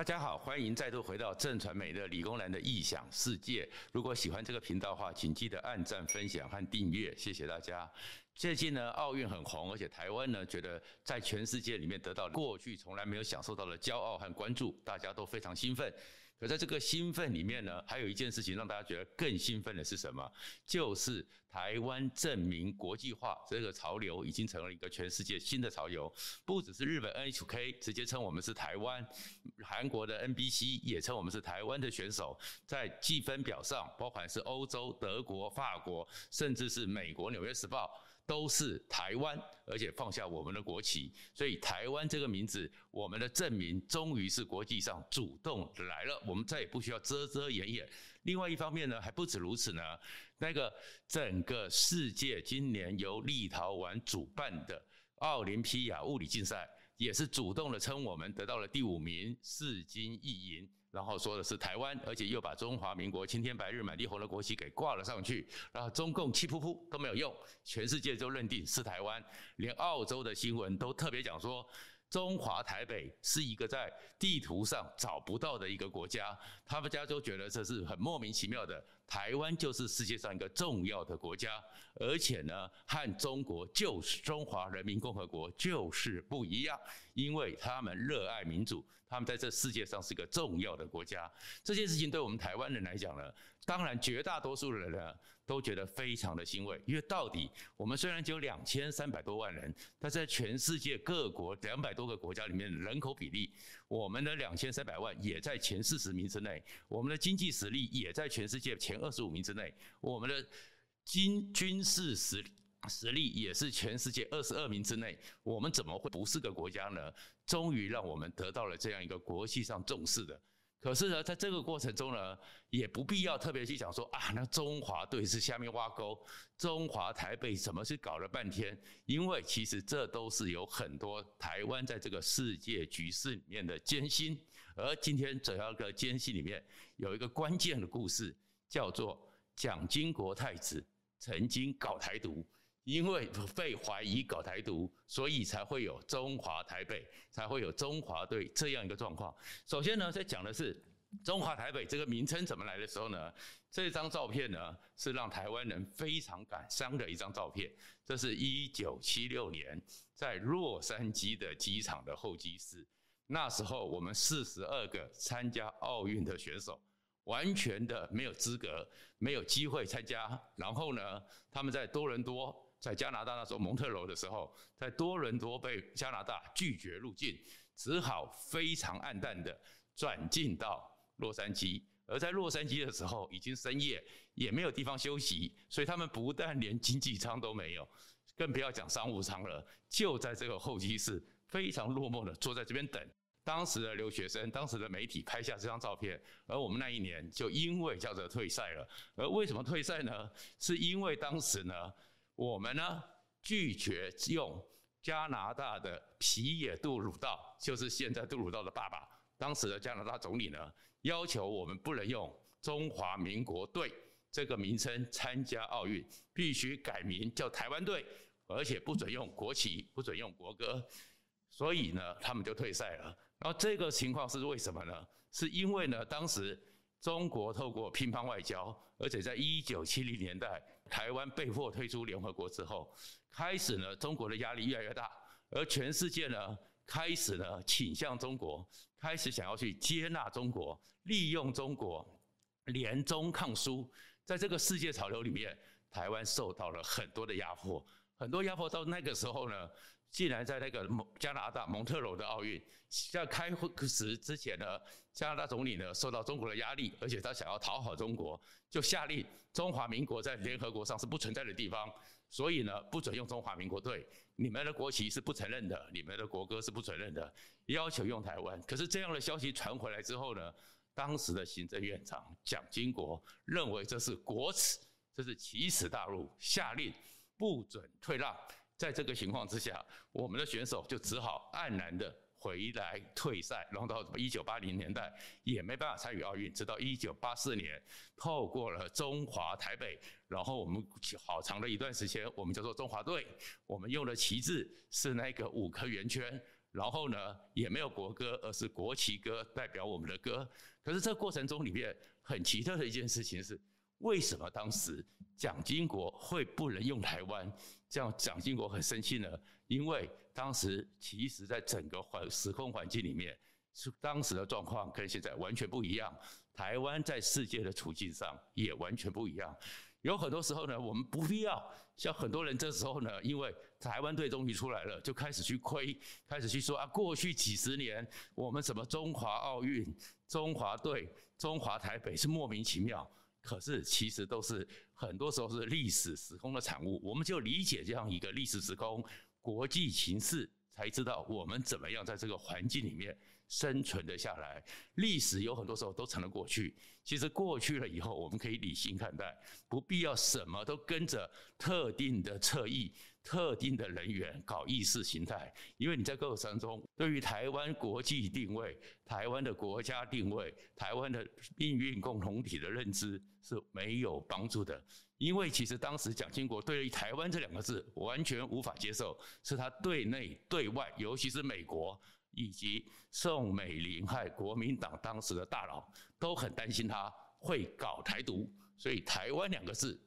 大家好，欢迎再度回到郑传媒的理工男的异想世界。如果喜欢这个频道的话，请记得按赞、分享和订阅，谢谢大家。最近呢，奥运很红，而且台湾呢，觉得在全世界里面得到过去从来没有享受到的骄傲和关注，大家都非常兴奋。可在这个兴奋里面呢，还有一件事情让大家觉得更兴奋的是什么？就是台湾证明国际化这个潮流已经成了一个全世界新的潮流。不只是日本 NHK 直接称我们是台湾，韩国的 NBC 也称我们是台湾的选手。在计分表上，包含是欧洲、德国、法国，甚至是美国《纽约时报》。都是台湾，而且放下我们的国旗，所以台湾这个名字，我们的证明终于是国际上主动来了，我们再也不需要遮遮掩掩。另外一方面呢，还不止如此呢，那个整个世界今年由立陶宛主办的奥林匹亚物理竞赛，也是主动的称我们得到了第五名，四金一银。然后说的是台湾，而且又把中华民国青天白日满地红的国旗给挂了上去，然后中共气噗噗都没有用，全世界都认定是台湾，连澳洲的新闻都特别讲说。中华台北是一个在地图上找不到的一个国家，他们家都觉得这是很莫名其妙的。台湾就是世界上一个重要的国家，而且呢，和中国就是中华人民共和国就是不一样，因为他们热爱民主，他们在这世界上是一个重要的国家。这件事情对我们台湾人来讲呢，当然绝大多数人呢都觉得非常的欣慰，因为到底我们虽然只有两千三百多万人，但在全世界各国两百多个国家里面，人口比例，我们的两千三百万也在前四十名之内，我们的经济实力也在全世界前二十五名之内，我们的军军事实实力也是全世界二十二名之内，我们怎么会不是个国家呢？终于让我们得到了这样一个国际上重视的。可是呢，在这个过程中呢，也不必要特别去讲说啊，那中华队是下面挖沟，中华台北怎么去搞了半天？因为其实这都是有很多台湾在这个世界局势里面的艰辛。而今天主要的艰辛里面，有一个关键的故事，叫做蒋经国太子曾经搞台独。因为被怀疑搞台独，所以才会有中华台北，才会有中华队这样一个状况。首先呢，在讲的是中华台北这个名称怎么来的时候呢，这张照片呢是让台湾人非常感伤的一张照片。这是一九七六年在洛杉矶的机场的候机室，那时候我们四十二个参加奥运的选手。完全的没有资格，没有机会参加。然后呢，他们在多伦多，在加拿大那时候蒙特娄的时候，在多伦多被加拿大拒绝入境，只好非常黯淡的转进到洛杉矶。而在洛杉矶的时候，已经深夜，也没有地方休息，所以他们不但连经济舱都没有，更不要讲商务舱了，就在这个候机室，非常落寞的坐在这边等。当时的留学生，当时的媒体拍下这张照片，而我们那一年就因为叫做退赛了。而为什么退赛呢？是因为当时呢，我们呢拒绝用加拿大的皮耶杜鲁道，就是现在杜鲁道的爸爸，当时的加拿大总理呢，要求我们不能用中华民国队这个名称参加奥运，必须改名叫台湾队，而且不准用国旗，不准用国歌。所以呢，他们就退赛了。然后这个情况是为什么呢？是因为呢，当时中国透过乒乓外交，而且在一九七零年代，台湾被迫退出联合国之后，开始呢，中国的压力越来越大，而全世界呢，开始呢倾向中国，开始想要去接纳中国，利用中国，联中抗苏。在这个世界潮流里面，台湾受到了很多的压迫。很多压迫到那个时候呢，竟然在那个加拿大蒙特娄的奥运在开会时之前呢，加拿大总理呢受到中国的压力，而且他想要讨好中国，就下令中华民国在联合国上是不存在的地方，所以呢不准用中华民国队，你们的国旗是不承认的，你们的国歌是不承认的，要求用台湾。可是这样的消息传回来之后呢，当时的行政院长蒋经国认为这是国耻，这是奇耻大辱，下令。不准退让，在这个情况之下，我们的选手就只好黯然的回来退赛，然后到一九八零年代也没办法参与奥运，直到一九八四年，透过了中华台北，然后我们好长的一段时间，我们叫做中华队，我们用的旗帜是那个五个圆圈，然后呢，也没有国歌，而是国旗歌代表我们的歌。可是这过程中里面很奇特的一件事情是，为什么当时蒋经国会不能用台湾？这样蒋经国很生气呢？因为当时其实在整个环时空环境里面，是当时的状况跟现在完全不一样。台湾在世界的处境上也完全不一样。有很多时候呢，我们不必要像很多人这时候呢，因为台湾队终于出来了，就开始去亏，开始去说啊，过去几十年我们什么中华奥运、中华队、中华台北是莫名其妙，可是其实都是很多时候是历史时空的产物。我们就理解这样一个历史时空、国际形势，才知道我们怎么样在这个环境里面。生存的下来，历史有很多时候都成了过去。其实过去了以后，我们可以理性看待，不必要什么都跟着特定的侧翼、特定的人员搞意识形态。因为你在过程中，对于台湾国际定位、台湾的国家定位、台湾的命运共同体的认知是没有帮助的。因为其实当时蒋经国对于台湾这两个字完全无法接受，是他对内对外，尤其是美国。以及宋美龄和国民党当时的大佬都很担心他会搞台独，所以“台湾”两个字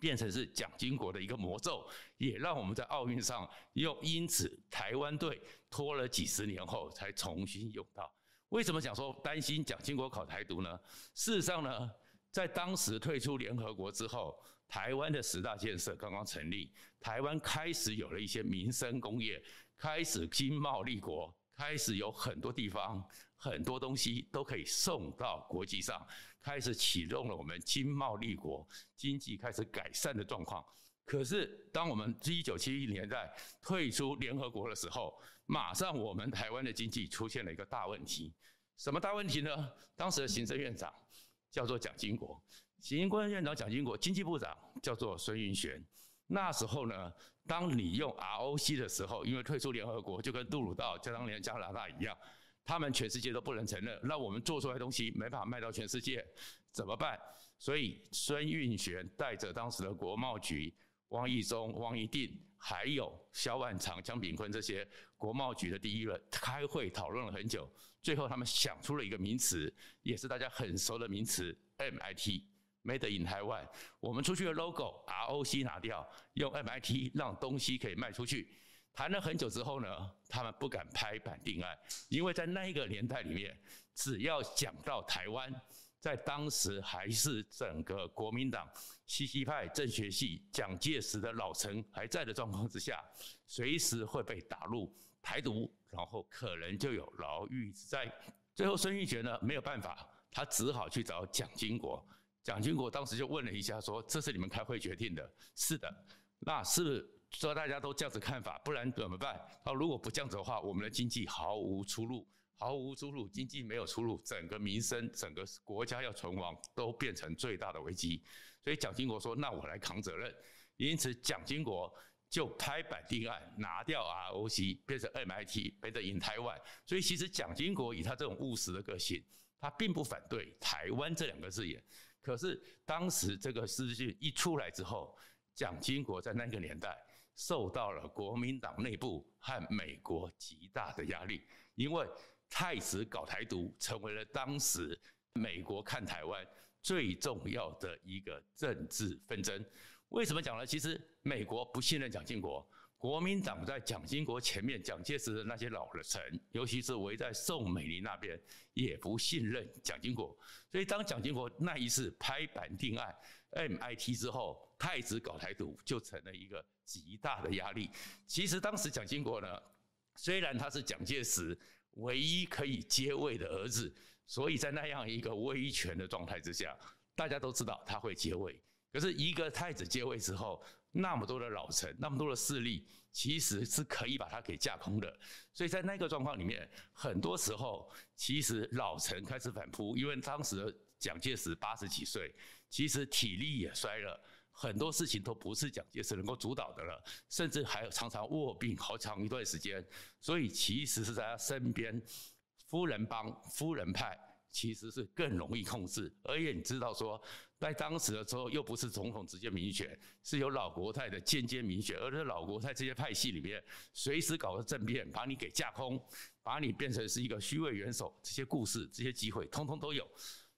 变成是蒋经国的一个魔咒，也让我们在奥运上又因此台湾队拖了几十年后才重新用到。为什么讲说担心蒋经国搞台独呢？事实上呢，在当时退出联合国之后，台湾的十大建设刚刚成立，台湾开始有了一些民生工业，开始经贸立国。开始有很多地方、很多东西都可以送到国际上，开始启动了我们经贸立国、经济开始改善的状况。可是，当我们一九七一年代退出联合国的时候，马上我们台湾的经济出现了一个大问题。什么大问题呢？当时的行政院长叫做蒋经国，行政院长蒋经国，经济部长叫做孙运璇。那时候呢，当你用 ROC 的时候，因为退出联合国，就跟杜鲁道、加当年加拿大一样，他们全世界都不能承认，那我们做出来的东西没法卖到全世界，怎么办？所以孙运璇带着当时的国贸局汪义中、汪一定，还有萧万长、江炳坤这些国贸局的第一轮，开会讨论了很久，最后他们想出了一个名词，也是大家很熟的名词，MIT。Made in Taiwan，我们出去的 logo ROC 拿掉，用 MIT 让东西可以卖出去。谈了很久之后呢，他们不敢拍板定案，因为在那一个年代里面，只要讲到台湾，在当时还是整个国民党西西派政学系蒋介石的老臣还在的状况之下，随时会被打入台独，然后可能就有牢狱之灾。最后孙运璇呢，没有办法，他只好去找蒋经国。蒋经国当时就问了一下，说：“这是你们开会决定的？”“是的。”“那是不是说大家都这样子看法？不然怎么办？”“他如果不这样子的话，我们的经济毫无出路，毫无出路，经济没有出路，整个民生、整个国家要存亡，都变成最大的危机。”所以蒋经国说：“那我来扛责任。”因此，蒋经国就拍板定案，拿掉 ROC，变成 MIT，变成 in 台湾。所以，其实蒋经国以他这种务实的个性，他并不反对“台湾”这两个字眼。可是当时这个资讯一出来之后，蒋经国在那个年代受到了国民党内部和美国极大的压力，因为太子搞台独成为了当时美国看台湾最重要的一个政治纷争。为什么讲呢？其实美国不信任蒋经国。国民党在蒋经国前面，蒋介石的那些老的臣，尤其是围在宋美龄那边，也不信任蒋经国。所以，当蒋经国那一次拍板定案 MIT 之后，太子搞台独就成了一个极大的压力。其实当时蒋经国呢，虽然他是蒋介石唯一可以接位的儿子，所以在那样一个威权的状态之下，大家都知道他会接位。可是，一个太子接位之后，那么多的老臣，那么多的势力，其实是可以把他给架空的。所以在那个状况里面，很多时候其实老臣开始反扑，因为当时蒋介石八十几岁，其实体力也衰了，很多事情都不是蒋介石能够主导的了，甚至还有常常卧病好长一段时间。所以其实是在他身边，夫人帮、夫人派其实是更容易控制。而且你知道说，在当时的时候又不是总统直接民选，是由老国泰的间接民选，而在老国泰这些派系里面，随时搞个政变，把你给架空，把你变成是一个虚位元首，这些故事、这些机会，通通都有。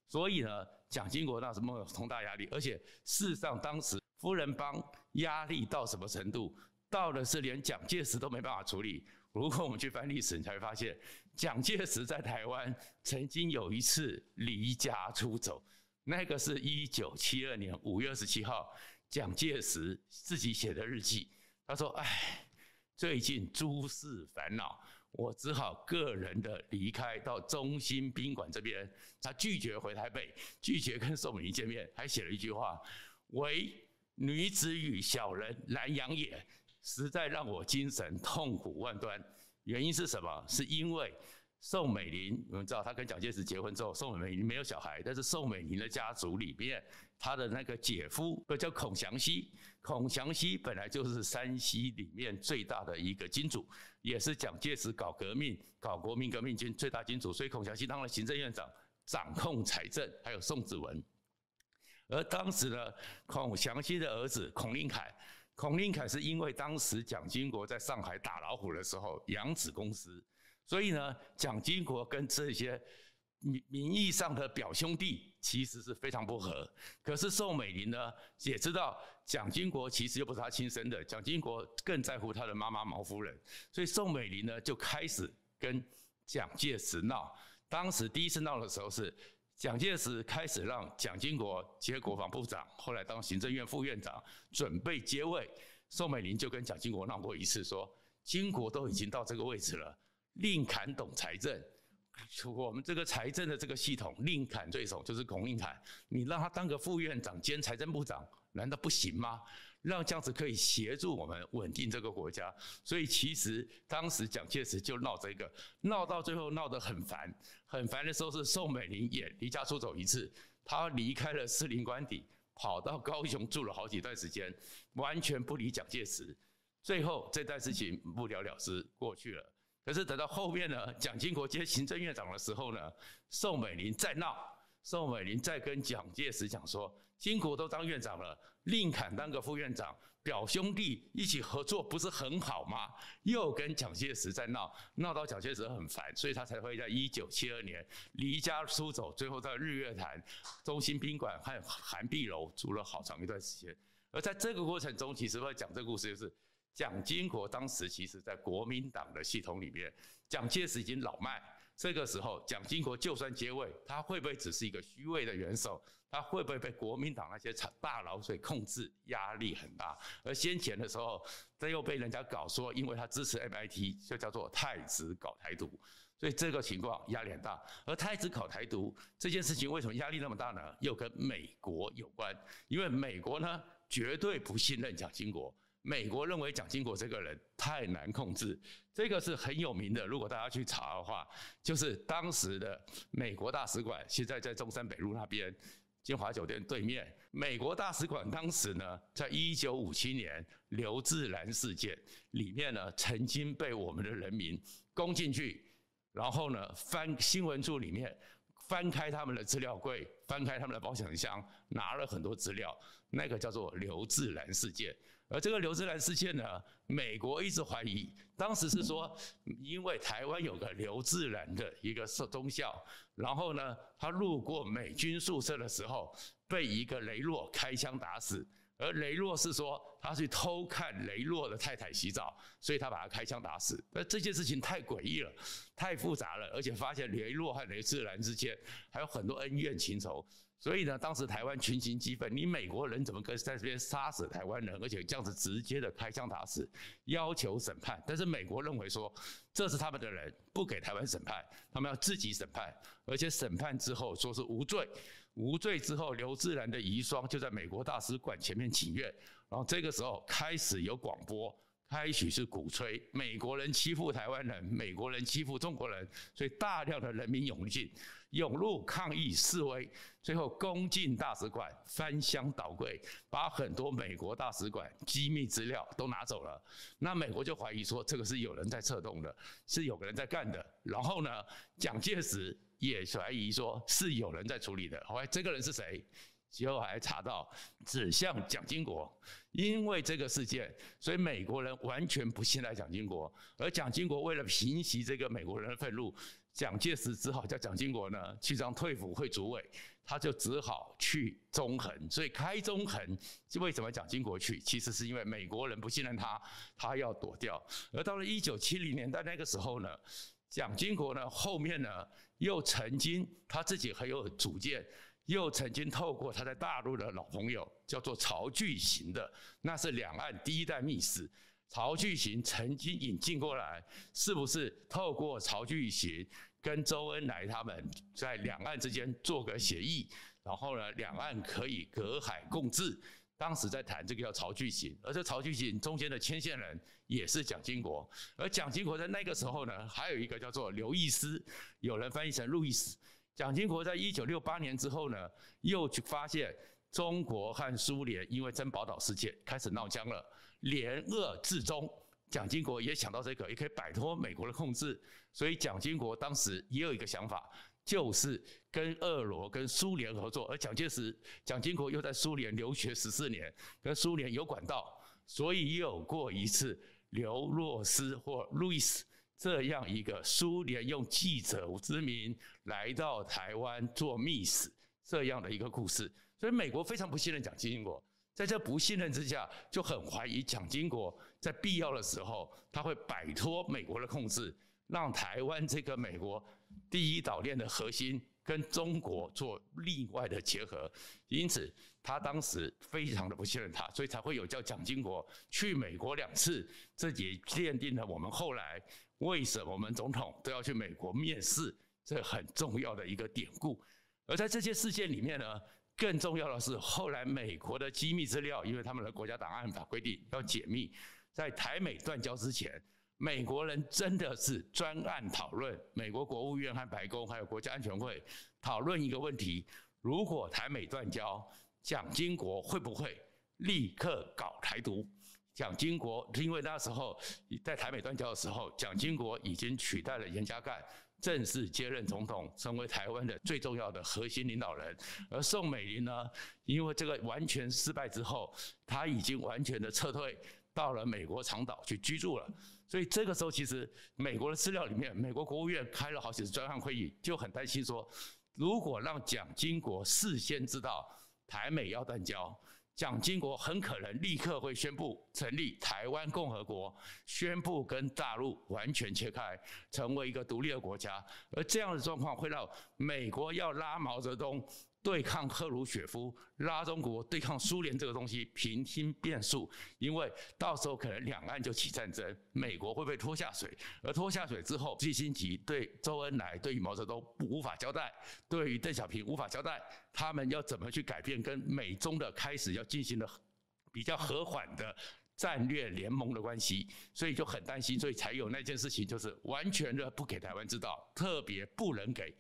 所以呢，蒋经国那什么有重大压力，而且事实上当时夫人帮压力到什么程度，到的是连蒋介石都没办法处理。如果我们去翻历史，你才会发现，蒋介石在台湾曾经有一次离家出走，那个是一九七二年五月二十七号，蒋介石自己写的日记。他说：“哎，最近诸事烦恼，我只好个人的离开到中心宾馆这边。他拒绝回台北，拒绝跟宋美龄见面，还写了一句话：‘唯女子与小人难养也。’”实在让我精神痛苦万端，原因是什么？是因为宋美龄，我们知道她跟蒋介石结婚之后，宋美龄没有小孩，但是宋美龄的家族里面，她的那个姐夫，叫孔祥熙，孔祥熙本来就是山西里面最大的一个金主，也是蒋介石搞革命、搞国民革命军最大金主，所以孔祥熙当了行政院长，掌控财政，还有宋子文。而当时呢，孔祥熙的儿子孔令凯。孔令凯是因为当时蒋经国在上海打老虎的时候扬子公司，所以呢，蒋经国跟这些名名义上的表兄弟其实是非常不合。可是宋美龄呢也知道蒋经国其实又不是他亲生的，蒋经国更在乎他的妈妈毛夫人，所以宋美龄呢就开始跟蒋介石闹。当时第一次闹的时候是。蒋介石开始让蒋经国接国防部长，后来当行政院副院长，准备接位。宋美龄就跟蒋经国闹过一次，说：“经国都已经到这个位置了，令侃懂财政，我们这个财政的这个系统，令侃最熟，就是孔令侃，你让他当个副院长兼财政部长，难道不行吗？”让这样子可以协助我们稳定这个国家，所以其实当时蒋介石就闹这个，闹到最后闹得很烦，很烦的时候是宋美龄也离家出走一次，她离开了士林官邸，跑到高雄住了好几段时间，完全不理蒋介石，最后这段事情不了了之过去了。可是等到后面呢，蒋经国接行政院长的时候呢，宋美龄再闹，宋美龄再跟蒋介石讲说。经国都当院长了，令侃当个副院长，表兄弟一起合作不是很好吗？又跟蒋介石在闹，闹到蒋介石很烦，所以他才会在一九七二年离家出走，最后在日月潭、中心宾馆和涵碧楼住了好长一段时间。而在这个过程中，其实会讲这个故事，就是蒋经国当时其实在国民党的系统里面，蒋介石已经老迈，这个时候蒋经国就算接位，他会不会只是一个虚位的元首？他会不会被国民党那些大佬所控制？压力很大。而先前的时候，这又被人家搞说，因为他支持 MIT，就叫做太子搞台独，所以这个情况压力很大。而太子搞台独这件事情为什么压力那么大呢？又跟美国有关，因为美国呢绝对不信任蒋经国，美国认为蒋经国这个人太难控制。这个是很有名的，如果大家去查的话，就是当时的美国大使馆，现在在中山北路那边。金华酒店对面，美国大使馆当时呢，在一九五七年刘志兰事件里面呢，曾经被我们的人民攻进去，然后呢，翻新闻处里面翻开他们的资料柜，翻开他们的保险箱，拿了很多资料，那个叫做刘志兰事件。而这个刘志兰事件呢，美国一直怀疑，当时是说，因为台湾有个刘志兰的一个中校。然后呢，他路过美军宿舍的时候，被一个雷洛开枪打死。而雷洛是说他去偷看雷洛的太太洗澡，所以他把他开枪打死。那这件事情太诡异了，太复杂了，而且发现雷洛和雷志兰之间还有很多恩怨情仇。所以呢，当时台湾群情激愤，你美国人怎么可以在这边杀死台湾人，而且这样子直接的开枪打死，要求审判。但是美国认为说这是他们的人，不给台湾审判，他们要自己审判，而且审判之后说是无罪，无罪之后，刘志兰的遗孀就在美国大使馆前面请愿，然后这个时候开始有广播。开始是鼓吹美国人欺负台湾人，美国人欺负中国人，所以大量的人民涌进，涌入抗议示威，最后攻进大使馆，翻箱倒柜，把很多美国大使馆机密资料都拿走了。那美国就怀疑说，这个是有人在策动的，是有个人在干的。然后呢，蒋介石也怀疑说，是有人在处理的。后来这个人是谁？结果还查到指向蒋经国，因为这个事件，所以美国人完全不信赖蒋经国，而蒋经国为了平息这个美国人的愤怒，蒋介石只好叫蒋经国呢去当退辅会主委，他就只好去中横，所以开中横，就为什么蒋经国去？其实是因为美国人不信任他，他要躲掉。而到了一九七零年代那个时候呢，蒋经国呢后面呢又曾经他自己很有主见。又曾经透过他在大陆的老朋友，叫做曹巨行的，那是两岸第一代密使。曹巨行曾经引进过来，是不是透过曹巨行跟周恩来他们在两岸之间做个协议，然后呢，两岸可以隔海共治？当时在谈这个叫曹巨行，而这曹巨行中间的牵线人也是蒋经国，而蒋经国在那个时候呢，还有一个叫做刘易斯，有人翻译成路易斯。蒋经国在一九六八年之后呢，又去发现中国和苏联因为珍宝岛事件开始闹僵了，联俄制中。蒋经国也想到这个，也可以摆脱美国的控制，所以蒋经国当时也有一个想法，就是跟俄罗跟苏联合作。而蒋介石、蒋经国又在苏联留学十四年，跟苏联有管道，所以有过一次刘洛斯或路易斯。这样一个苏联用记者之名来到台湾做密使，这样的一个故事，所以美国非常不信任蒋经国，在这不信任之下，就很怀疑蒋经国在必要的时候，他会摆脱美国的控制，让台湾这个美国第一岛链的核心跟中国做另外的结合，因此他当时非常的不信任他，所以才会有叫蒋经国去美国两次，这也奠定了我们后来。为什么我们总统都要去美国面试？这很重要的一个典故。而在这些事件里面呢，更重要的是后来美国的机密资料，因为他们的国家档案法规定要解密，在台美断交之前，美国人真的是专案讨论，美国国务院和白宫还有国家安全会讨论一个问题：如果台美断交，蒋经国会不会立刻搞台独？蒋经国，因为那时候在台美断交的时候，蒋经国已经取代了严家淦，正式接任总统，成为台湾的最重要的核心领导人。而宋美龄呢，因为这个完全失败之后，他已经完全的撤退到了美国长岛去居住了。所以这个时候，其实美国的资料里面，美国国务院开了好几次专案会议，就很担心说，如果让蒋经国事先知道台美要断交。蒋经国很可能立刻会宣布成立台湾共和国，宣布跟大陆完全切开，成为一个独立的国家。而这样的状况会让美国要拉毛泽东对抗赫鲁雪夫，拉中国对抗苏联这个东西平添变数，因为到时候可能两岸就起战争，美国会被拖下水，而拖下水之后，季辛吉对周恩来、对于毛泽东无法交代，对于邓小平无法交代，他们要怎么去改变跟美中的开始要进行的比较和缓的战略联盟的关系，所以就很担心，所以才有那件事情，就是完全的不给台湾知道，特别不能给。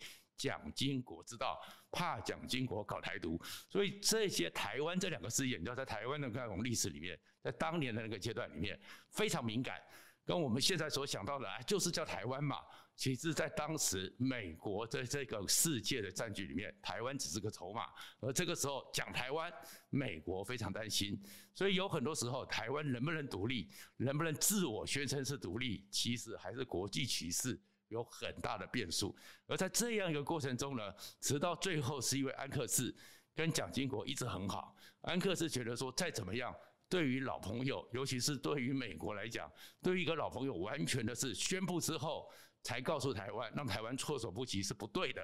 蒋经国知道，怕蒋经国搞台独，所以这些台湾这两个字眼，你知道在台湾的那种历史里面，在当年的那个阶段里面非常敏感，跟我们现在所想到的，就是叫台湾嘛。其实，在当时美国在这个世界的战局里面，台湾只是个筹码。而这个时候讲台湾，美国非常担心，所以有很多时候，台湾能不能独立，能不能自我宣称是独立，其实还是国际局势。有很大的变数，而在这样一个过程中呢，直到最后是因为安克志跟蒋经国一直很好，安克志觉得说再怎么样，对于老朋友，尤其是对于美国来讲，对于一个老朋友，完全的是宣布之后才告诉台湾，让台湾措手不及是不对的，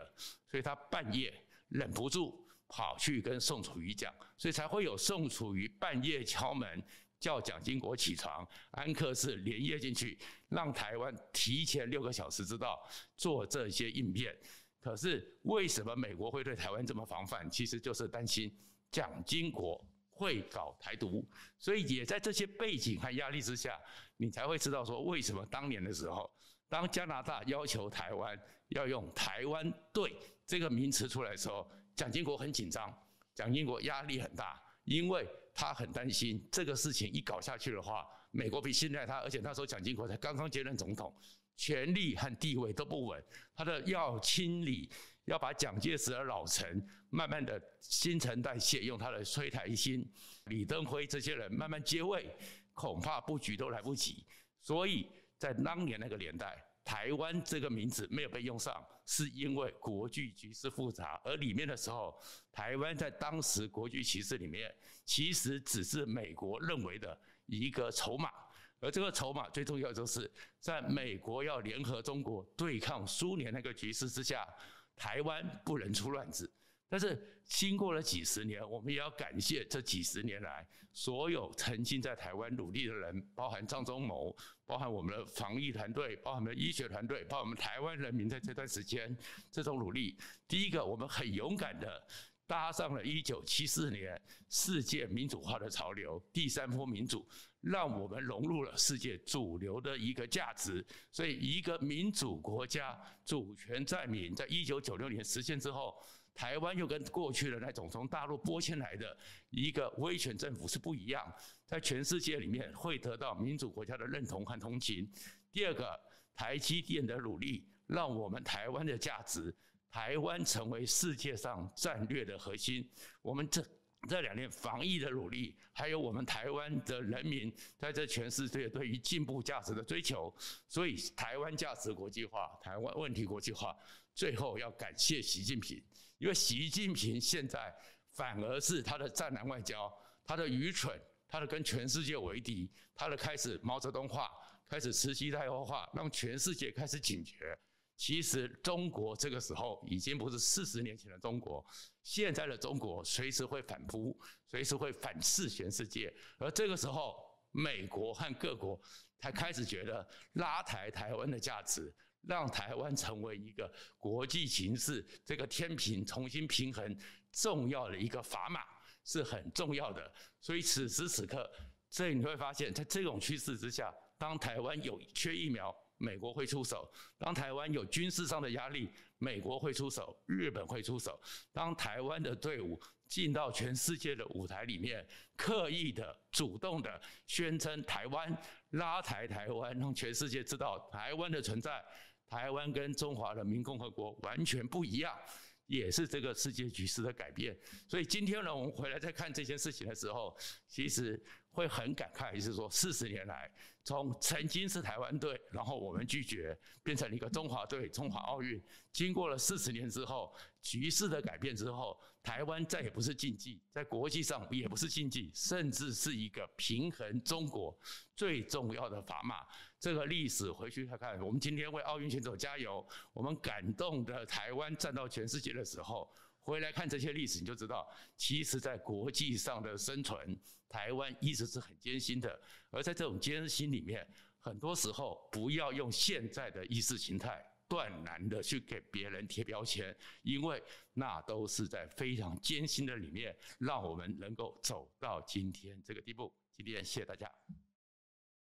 所以他半夜忍不住跑去跟宋楚瑜讲，所以才会有宋楚瑜半夜敲门。叫蒋经国起床，安克是连夜进去，让台湾提前六个小时知道做这些应变。可是为什么美国会对台湾这么防范？其实就是担心蒋经国会搞台独。所以也在这些背景和压力之下，你才会知道说，为什么当年的时候，当加拿大要求台湾要用“台湾队”这个名词出来的时候，蒋经国很紧张，蒋经国压力很大，因为。他很担心这个事情一搞下去的话，美国不信赖他，而且那时候蒋经国才刚刚接任总统，权力和地位都不稳，他的要清理、要把蒋介石的老臣慢慢的新陈代谢，用他的催台新，李登辉这些人慢慢接位，恐怕布局都来不及。所以在当年那个年代，台湾这个名字没有被用上，是因为国际局势复杂，而里面的时候，台湾在当时国际局势里面，其实只是美国认为的一个筹码。而这个筹码最重要就是，在美国要联合中国对抗苏联那个局势之下，台湾不能出乱子。但是经过了几十年，我们也要感谢这几十年来所有曾经在台湾努力的人，包含张忠谋，包含我们的防疫团队，包含我们的医学团队，包含我们台湾人民在这段时间这种努力。第一个，我们很勇敢的。搭上了一九七四年世界民主化的潮流，第三波民主让我们融入了世界主流的一个价值。所以，一个民主国家主权在民，在一九九六年实现之后，台湾又跟过去的那种从大陆拨迁来的一个威权政府是不一样，在全世界里面会得到民主国家的认同和同情。第二个，台积电的努力让我们台湾的价值。台湾成为世界上战略的核心。我们这这两年防疫的努力，还有我们台湾的人民在这全世界对于进步价值的追求，所以台湾价值国际化，台湾问题国际化。最后要感谢习近平，因为习近平现在反而是他的战狼外交，他的愚蠢，他的跟全世界为敌，他的开始毛泽东化，开始慈禧太后化，让全世界开始警觉。其实中国这个时候已经不是四十年前的中国，现在的中国随时会反扑，随时会反噬全世界。而这个时候，美国和各国才开始觉得拉抬台湾的价值，让台湾成为一个国际形势 这个天平重新平衡重要的一个砝码，是很重要的。所以此时此刻，这你会发现在这种趋势之下，当台湾有缺疫苗。美国会出手，当台湾有军事上的压力，美国会出手，日本会出手。当台湾的队伍进到全世界的舞台里面，刻意的、主动的宣称台湾，拉抬台湾，让全世界知道台湾的存在。台湾跟中华人民共和国完全不一样，也是这个世界局势的改变。所以今天呢，我们回来再看这件事情的时候，其实会很感慨，就是说四十年来。从曾经是台湾队，然后我们拒绝，变成了一个中华队，中华奥运。经过了四十年之后，局势的改变之后，台湾再也不是禁忌，在国际上也不是禁忌，甚至是一个平衡中国最重要的砝码。这个历史回去看看，我们今天为奥运选手加油，我们感动的台湾站到全世界的时候。回来看这些历史，你就知道，其实，在国际上的生存，台湾一直是很艰辛的。而在这种艰辛里面，很多时候不要用现在的意识形态断然的去给别人贴标签，因为那都是在非常艰辛的里面，让我们能够走到今天这个地步。今天谢谢大家。